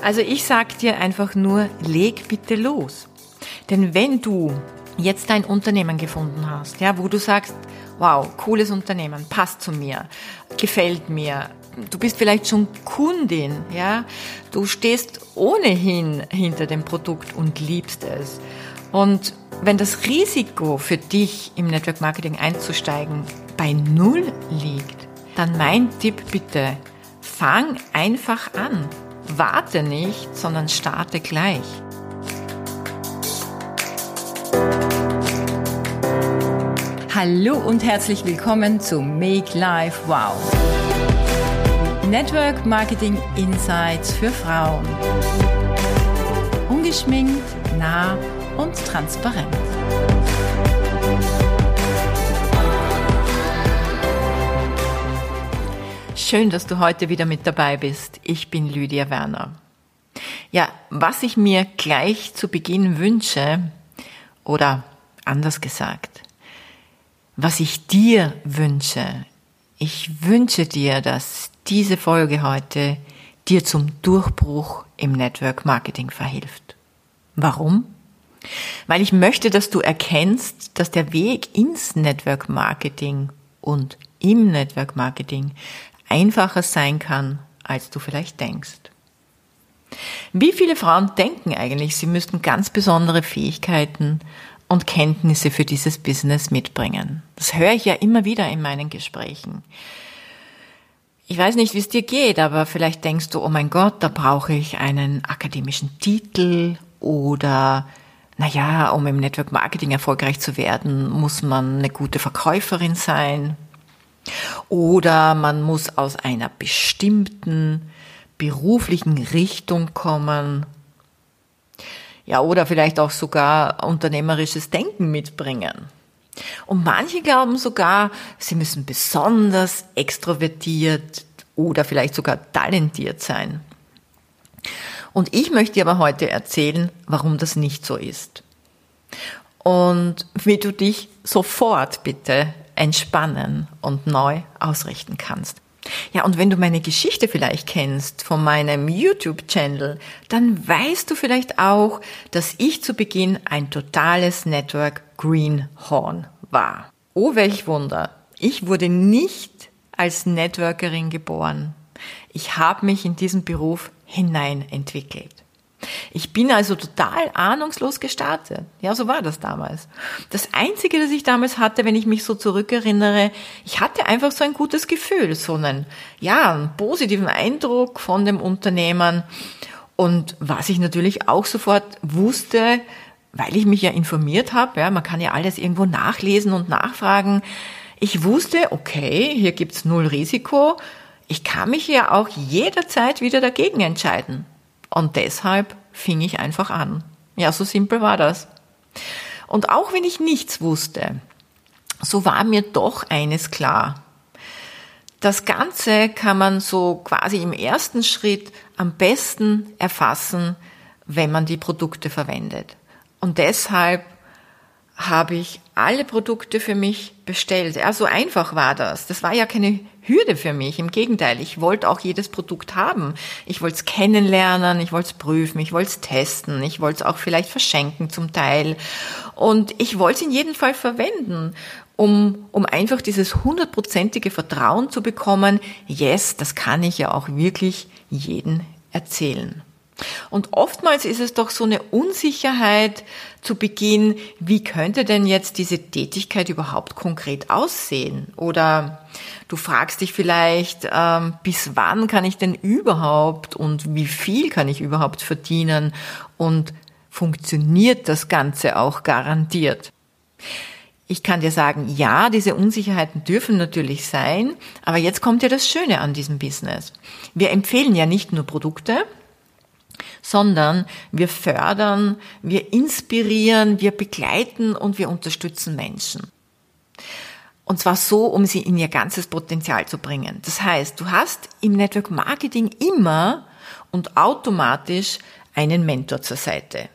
Also ich sag dir einfach nur, leg bitte los. Denn wenn du jetzt dein Unternehmen gefunden hast, ja, wo du sagst, wow, cooles Unternehmen, passt zu mir, gefällt mir, du bist vielleicht schon Kundin, ja, du stehst ohnehin hinter dem Produkt und liebst es. Und wenn das Risiko für dich im Network Marketing einzusteigen bei Null liegt, dann mein Tipp bitte, fang einfach an. Warte nicht, sondern starte gleich. Hallo und herzlich willkommen zu Make Life Wow. Network Marketing Insights für Frauen. Ungeschminkt, nah und transparent. Schön, dass du heute wieder mit dabei bist. Ich bin Lydia Werner. Ja, was ich mir gleich zu Beginn wünsche, oder anders gesagt, was ich dir wünsche, ich wünsche dir, dass diese Folge heute dir zum Durchbruch im Network Marketing verhilft. Warum? Weil ich möchte, dass du erkennst, dass der Weg ins Network Marketing und im Network Marketing einfacher sein kann, als du vielleicht denkst. Wie viele Frauen denken eigentlich, sie müssten ganz besondere Fähigkeiten und Kenntnisse für dieses Business mitbringen? Das höre ich ja immer wieder in meinen Gesprächen. Ich weiß nicht, wie es dir geht, aber vielleicht denkst du, oh mein Gott, da brauche ich einen akademischen Titel oder naja, um im Network Marketing erfolgreich zu werden, muss man eine gute Verkäuferin sein. Oder man muss aus einer bestimmten beruflichen Richtung kommen. Ja, oder vielleicht auch sogar unternehmerisches Denken mitbringen. Und manche glauben sogar, sie müssen besonders extrovertiert oder vielleicht sogar talentiert sein. Und ich möchte dir aber heute erzählen, warum das nicht so ist. Und wie du dich sofort bitte entspannen und neu ausrichten kannst. Ja, und wenn du meine Geschichte vielleicht kennst von meinem YouTube-Channel, dann weißt du vielleicht auch, dass ich zu Beginn ein totales Network Greenhorn war. Oh, welch Wunder. Ich wurde nicht als Networkerin geboren. Ich habe mich in diesen Beruf hinein entwickelt. Ich bin also total ahnungslos gestartet. Ja, so war das damals. Das Einzige, das ich damals hatte, wenn ich mich so zurückerinnere, ich hatte einfach so ein gutes Gefühl, so einen, ja, einen positiven Eindruck von dem Unternehmen. Und was ich natürlich auch sofort wusste, weil ich mich ja informiert habe, ja, man kann ja alles irgendwo nachlesen und nachfragen. Ich wusste, okay, hier gibt's null Risiko ich kann mich ja auch jederzeit wieder dagegen entscheiden. Und deshalb fing ich einfach an. Ja, so simpel war das. Und auch wenn ich nichts wusste, so war mir doch eines klar. Das Ganze kann man so quasi im ersten Schritt am besten erfassen, wenn man die Produkte verwendet. Und deshalb habe ich alle Produkte für mich bestellt. Ja, so einfach war das. Das war ja keine Hürde für mich. Im Gegenteil, ich wollte auch jedes Produkt haben. Ich wollte es kennenlernen, ich wollte es prüfen, ich wollte es testen, ich wollte es auch vielleicht verschenken zum Teil. Und ich wollte es in jedem Fall verwenden, um, um einfach dieses hundertprozentige Vertrauen zu bekommen. Yes, das kann ich ja auch wirklich jeden erzählen. Und oftmals ist es doch so eine Unsicherheit zu Beginn, wie könnte denn jetzt diese Tätigkeit überhaupt konkret aussehen? Oder du fragst dich vielleicht, ähm, bis wann kann ich denn überhaupt und wie viel kann ich überhaupt verdienen? Und funktioniert das Ganze auch garantiert? Ich kann dir sagen, ja, diese Unsicherheiten dürfen natürlich sein, aber jetzt kommt ja das Schöne an diesem Business. Wir empfehlen ja nicht nur Produkte, sondern wir fördern, wir inspirieren, wir begleiten und wir unterstützen Menschen. Und zwar so, um sie in ihr ganzes Potenzial zu bringen. Das heißt, du hast im Network Marketing immer und automatisch einen Mentor zur Seite.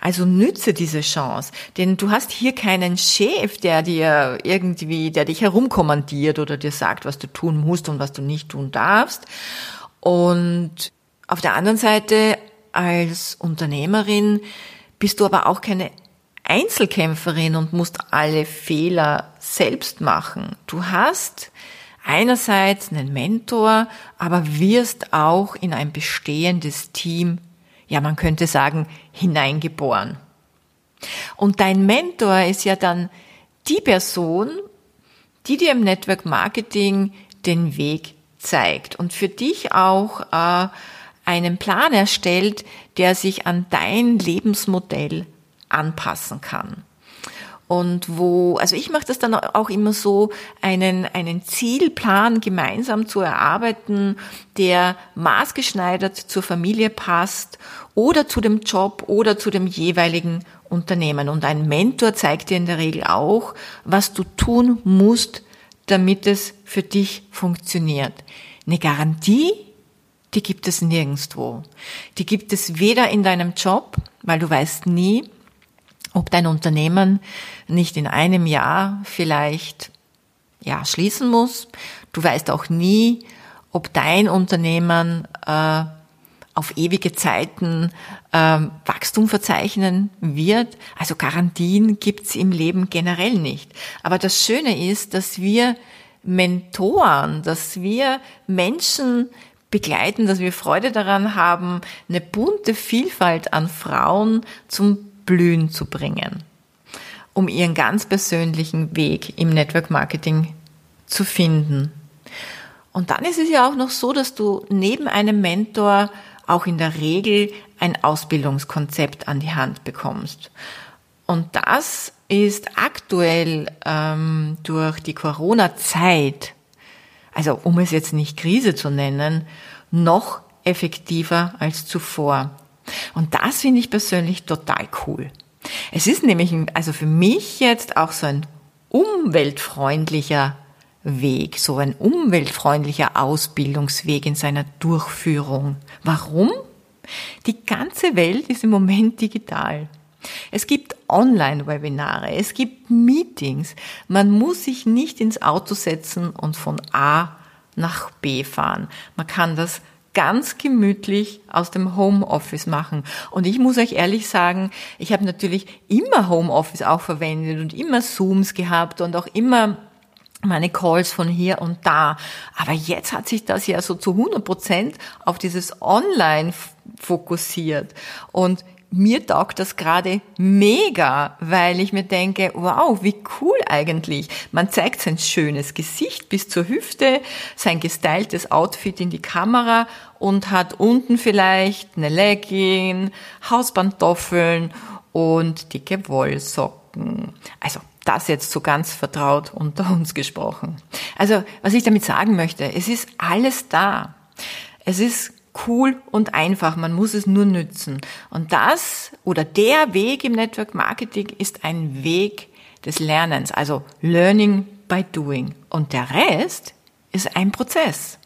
Also nütze diese Chance, denn du hast hier keinen Chef, der dir irgendwie, der dich herumkommandiert oder dir sagt, was du tun musst und was du nicht tun darfst. Und auf der anderen Seite als Unternehmerin bist du aber auch keine Einzelkämpferin und musst alle Fehler selbst machen. Du hast einerseits einen Mentor, aber wirst auch in ein bestehendes Team, ja man könnte sagen, hineingeboren. Und dein Mentor ist ja dann die Person, die dir im Network Marketing den Weg zeigt und für dich auch äh, einen Plan erstellt, der sich an dein Lebensmodell anpassen kann. Und wo, also ich mache das dann auch immer so, einen, einen Zielplan gemeinsam zu erarbeiten, der maßgeschneidert zur Familie passt oder zu dem Job oder zu dem jeweiligen Unternehmen. Und ein Mentor zeigt dir in der Regel auch, was du tun musst, damit es für dich funktioniert. Eine Garantie, die gibt es nirgendwo. Die gibt es weder in deinem Job, weil du weißt nie, ob dein Unternehmen nicht in einem Jahr vielleicht ja schließen muss. Du weißt auch nie, ob dein Unternehmen äh, auf ewige Zeiten äh, Wachstum verzeichnen wird. Also Garantien gibt's im Leben generell nicht. Aber das Schöne ist, dass wir Mentoren, dass wir Menschen begleiten, dass wir Freude daran haben, eine bunte Vielfalt an Frauen zum Blühen zu bringen, um ihren ganz persönlichen Weg im Network Marketing zu finden. Und dann ist es ja auch noch so, dass du neben einem Mentor auch in der Regel ein Ausbildungskonzept an die Hand bekommst. Und das ist aktuell ähm, durch die Corona-Zeit, also um es jetzt nicht Krise zu nennen, noch effektiver als zuvor. Und das finde ich persönlich total cool. Es ist nämlich, also für mich jetzt auch so ein umweltfreundlicher Weg, so ein umweltfreundlicher Ausbildungsweg in seiner Durchführung. Warum? Die ganze Welt ist im Moment digital. Es gibt Online-Webinare, es gibt Meetings. Man muss sich nicht ins Auto setzen und von A nach B fahren. Man kann das ganz gemütlich aus dem Homeoffice machen. Und ich muss euch ehrlich sagen, ich habe natürlich immer Homeoffice auch verwendet und immer Zooms gehabt und auch immer meine Calls von hier und da. Aber jetzt hat sich das ja so zu 100 Prozent auf dieses Online fokussiert. Und mir taugt das gerade mega, weil ich mir denke, wow, wie cool eigentlich. Man zeigt sein schönes Gesicht bis zur Hüfte, sein gestyltes Outfit in die Kamera und hat unten vielleicht eine Legging, Hauspantoffeln und dicke Wollsocken. Also das jetzt so ganz vertraut unter uns gesprochen. Also was ich damit sagen möchte, es ist alles da. Es ist cool und einfach. Man muss es nur nützen. Und das oder der Weg im Network Marketing ist ein Weg des Lernens, also Learning by Doing. Und der Rest ist ein Prozess.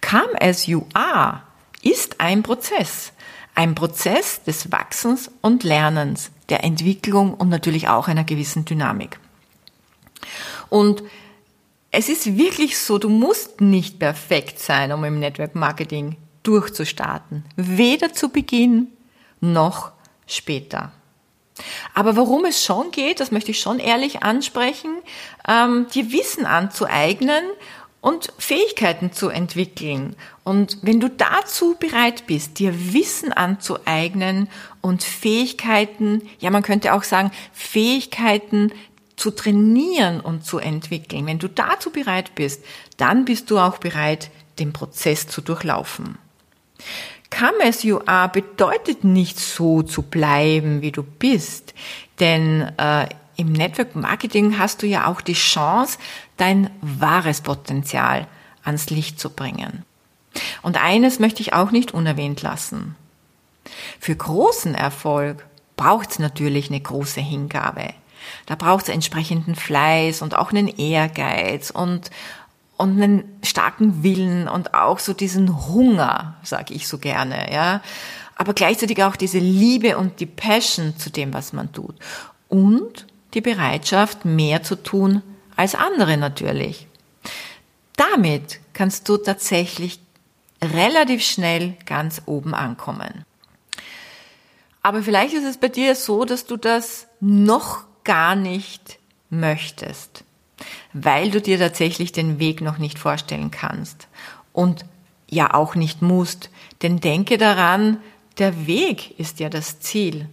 Come as you are ist ein Prozess. Ein Prozess des Wachsens und Lernens, der Entwicklung und natürlich auch einer gewissen Dynamik. Und es ist wirklich so, du musst nicht perfekt sein, um im Network Marketing durchzustarten. Weder zu Beginn noch später. Aber worum es schon geht, das möchte ich schon ehrlich ansprechen, ähm, dir Wissen anzueignen und Fähigkeiten zu entwickeln. Und wenn du dazu bereit bist, dir Wissen anzueignen und Fähigkeiten, ja man könnte auch sagen, Fähigkeiten zu trainieren und zu entwickeln, wenn du dazu bereit bist, dann bist du auch bereit, den Prozess zu durchlaufen. Come as you are bedeutet nicht so zu bleiben, wie du bist. Denn äh, im Network Marketing hast du ja auch die Chance, dein wahres Potenzial ans Licht zu bringen. Und eines möchte ich auch nicht unerwähnt lassen. Für großen Erfolg braucht es natürlich eine große Hingabe. Da braucht es entsprechenden Fleiß und auch einen Ehrgeiz und, und einen starken Willen und auch so diesen Hunger, sage ich so gerne, ja. Aber gleichzeitig auch diese Liebe und die Passion zu dem, was man tut. Und die Bereitschaft, mehr zu tun als andere natürlich. Damit kannst du tatsächlich relativ schnell ganz oben ankommen. Aber vielleicht ist es bei dir so, dass du das noch gar nicht möchtest, weil du dir tatsächlich den Weg noch nicht vorstellen kannst und ja auch nicht musst. Denn denke daran, der Weg ist ja das Ziel.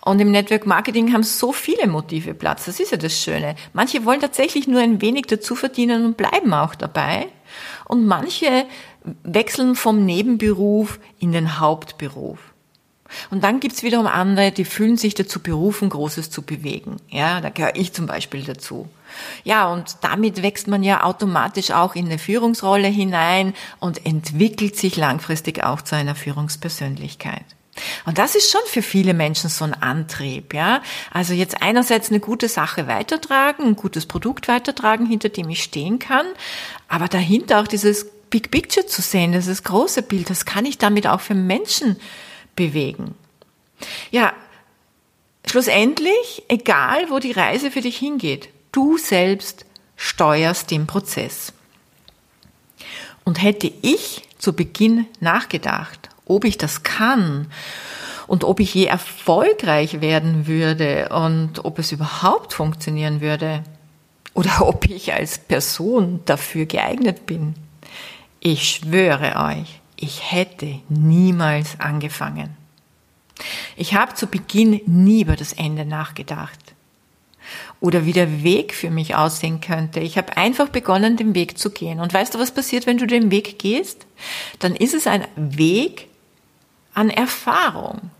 Und im Network Marketing haben so viele Motive Platz. Das ist ja das Schöne. Manche wollen tatsächlich nur ein wenig dazu verdienen und bleiben auch dabei. Und manche wechseln vom Nebenberuf in den Hauptberuf. Und dann gibt's wiederum andere, die fühlen sich dazu berufen, Großes zu bewegen. Ja, da gehöre ich zum Beispiel dazu. Ja, und damit wächst man ja automatisch auch in eine Führungsrolle hinein und entwickelt sich langfristig auch zu einer Führungspersönlichkeit. Und das ist schon für viele Menschen so ein Antrieb, ja. Also jetzt einerseits eine gute Sache weitertragen, ein gutes Produkt weitertragen, hinter dem ich stehen kann, aber dahinter auch dieses Big Picture zu sehen, dieses große Bild, das kann ich damit auch für Menschen bewegen. Ja, schlussendlich, egal wo die Reise für dich hingeht, du selbst steuerst den Prozess. Und hätte ich zu Beginn nachgedacht, ob ich das kann und ob ich je erfolgreich werden würde und ob es überhaupt funktionieren würde oder ob ich als Person dafür geeignet bin. Ich schwöre euch, ich hätte niemals angefangen. Ich habe zu Beginn nie über das Ende nachgedacht oder wie der Weg für mich aussehen könnte. Ich habe einfach begonnen, den Weg zu gehen. Und weißt du, was passiert, wenn du den Weg gehst? Dann ist es ein Weg, an Erfahrung.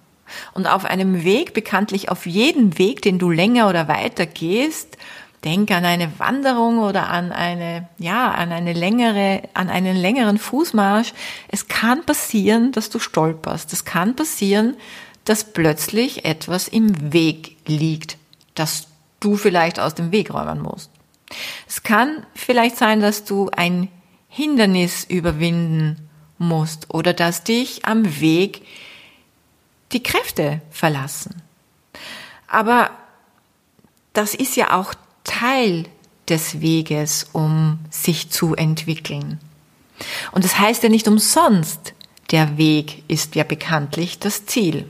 Und auf einem Weg, bekanntlich auf jeden Weg, den du länger oder weiter gehst, denk an eine Wanderung oder an eine, ja, an eine längere, an einen längeren Fußmarsch. Es kann passieren, dass du stolperst. Es kann passieren, dass plötzlich etwas im Weg liegt, das du vielleicht aus dem Weg räumen musst. Es kann vielleicht sein, dass du ein Hindernis überwinden musst oder dass dich am Weg die Kräfte verlassen. Aber das ist ja auch Teil des Weges, um sich zu entwickeln. Und das heißt ja nicht umsonst, der Weg ist ja bekanntlich das Ziel.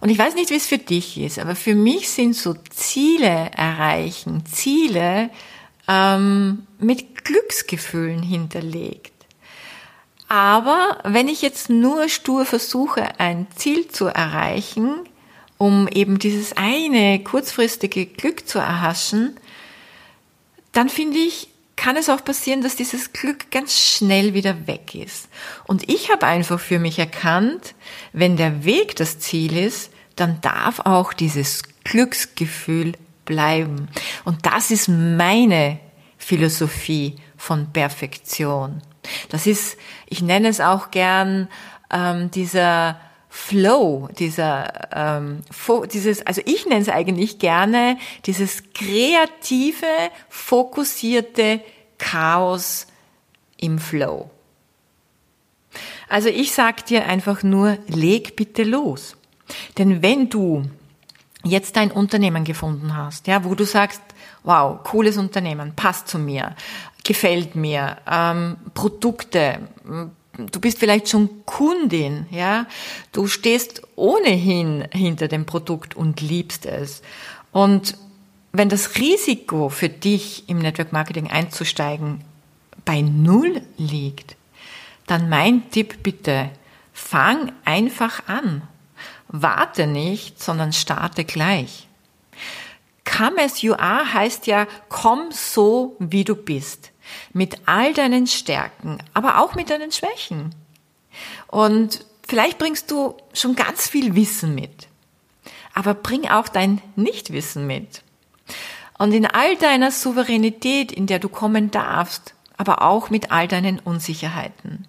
Und ich weiß nicht, wie es für dich ist, aber für mich sind so Ziele erreichen, Ziele ähm, mit Glücksgefühlen hinterlegt. Aber wenn ich jetzt nur stur versuche, ein Ziel zu erreichen, um eben dieses eine kurzfristige Glück zu erhaschen, dann finde ich, kann es auch passieren, dass dieses Glück ganz schnell wieder weg ist. Und ich habe einfach für mich erkannt, wenn der Weg das Ziel ist, dann darf auch dieses Glücksgefühl bleiben. Und das ist meine Philosophie von Perfektion. Das ist, ich nenne es auch gern ähm, dieser Flow, dieser ähm, dieses, also ich nenne es eigentlich gerne dieses kreative, fokussierte Chaos im Flow. Also ich sag dir einfach nur, leg bitte los. Denn wenn du jetzt dein Unternehmen gefunden hast, ja, wo du sagst, wow, cooles Unternehmen, passt zu mir, gefällt mir, ähm, Produkte, du bist vielleicht schon Kundin, ja, du stehst ohnehin hinter dem Produkt und liebst es. Und wenn das Risiko für dich im Network Marketing einzusteigen bei Null liegt, dann mein Tipp bitte, fang einfach an. Warte nicht, sondern starte gleich. Come as you are heißt ja, komm so, wie du bist. Mit all deinen Stärken, aber auch mit deinen Schwächen. Und vielleicht bringst du schon ganz viel Wissen mit. Aber bring auch dein Nichtwissen mit. Und in all deiner Souveränität, in der du kommen darfst, aber auch mit all deinen Unsicherheiten.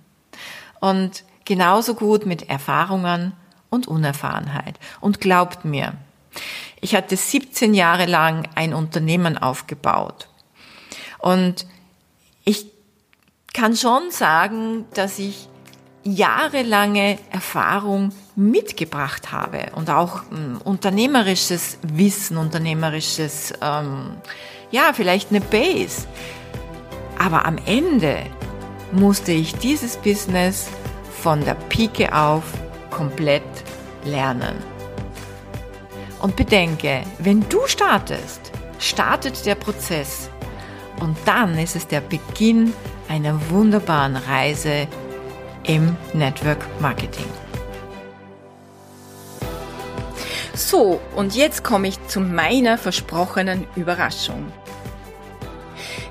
Und genauso gut mit Erfahrungen und Unerfahrenheit. Und glaubt mir, ich hatte 17 Jahre lang ein Unternehmen aufgebaut. Und kann schon sagen, dass ich jahrelange Erfahrung mitgebracht habe und auch ähm, unternehmerisches Wissen, unternehmerisches, ähm, ja, vielleicht eine Base. Aber am Ende musste ich dieses Business von der Pike auf komplett lernen. Und bedenke, wenn du startest, startet der Prozess und dann ist es der Beginn einer wunderbaren Reise im Network Marketing. So, und jetzt komme ich zu meiner versprochenen Überraschung.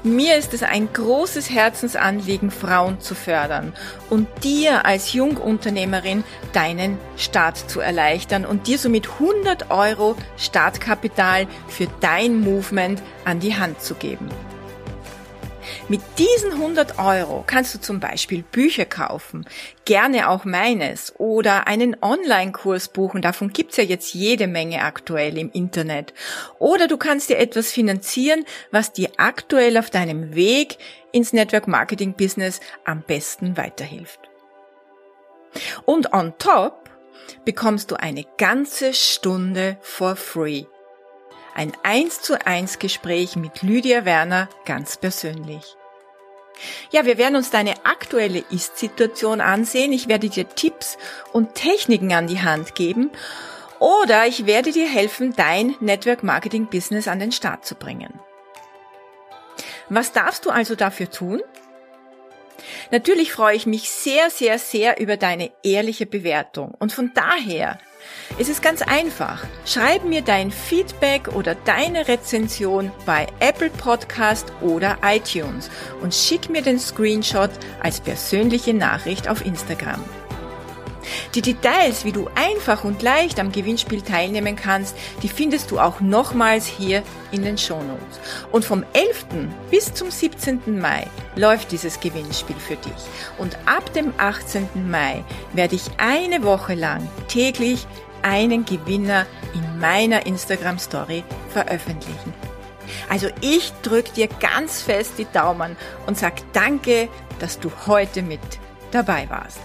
Mir ist es ein großes Herzensanliegen, Frauen zu fördern und dir als Jungunternehmerin deinen Start zu erleichtern und dir somit 100 Euro Startkapital für dein Movement an die Hand zu geben. Mit diesen 100 Euro kannst du zum Beispiel Bücher kaufen, gerne auch meines, oder einen Online-Kurs buchen, davon gibt's ja jetzt jede Menge aktuell im Internet. Oder du kannst dir etwas finanzieren, was dir aktuell auf deinem Weg ins Network Marketing Business am besten weiterhilft. Und on top bekommst du eine ganze Stunde for free ein 1 zu 1 Gespräch mit Lydia Werner ganz persönlich. Ja, wir werden uns deine aktuelle Ist-Situation ansehen. Ich werde dir Tipps und Techniken an die Hand geben oder ich werde dir helfen, dein Network Marketing Business an den Start zu bringen. Was darfst du also dafür tun? Natürlich freue ich mich sehr, sehr, sehr über deine ehrliche Bewertung und von daher es ist ganz einfach. Schreib mir dein Feedback oder deine Rezension bei Apple Podcast oder iTunes und schick mir den Screenshot als persönliche Nachricht auf Instagram. Die Details, wie du einfach und leicht am Gewinnspiel teilnehmen kannst, die findest du auch nochmals hier in den Shownotes. Und vom 11. bis zum 17. Mai läuft dieses Gewinnspiel für dich. Und ab dem 18. Mai werde ich eine Woche lang täglich einen Gewinner in meiner Instagram Story veröffentlichen. Also ich drücke dir ganz fest die Daumen und sag danke, dass du heute mit dabei warst.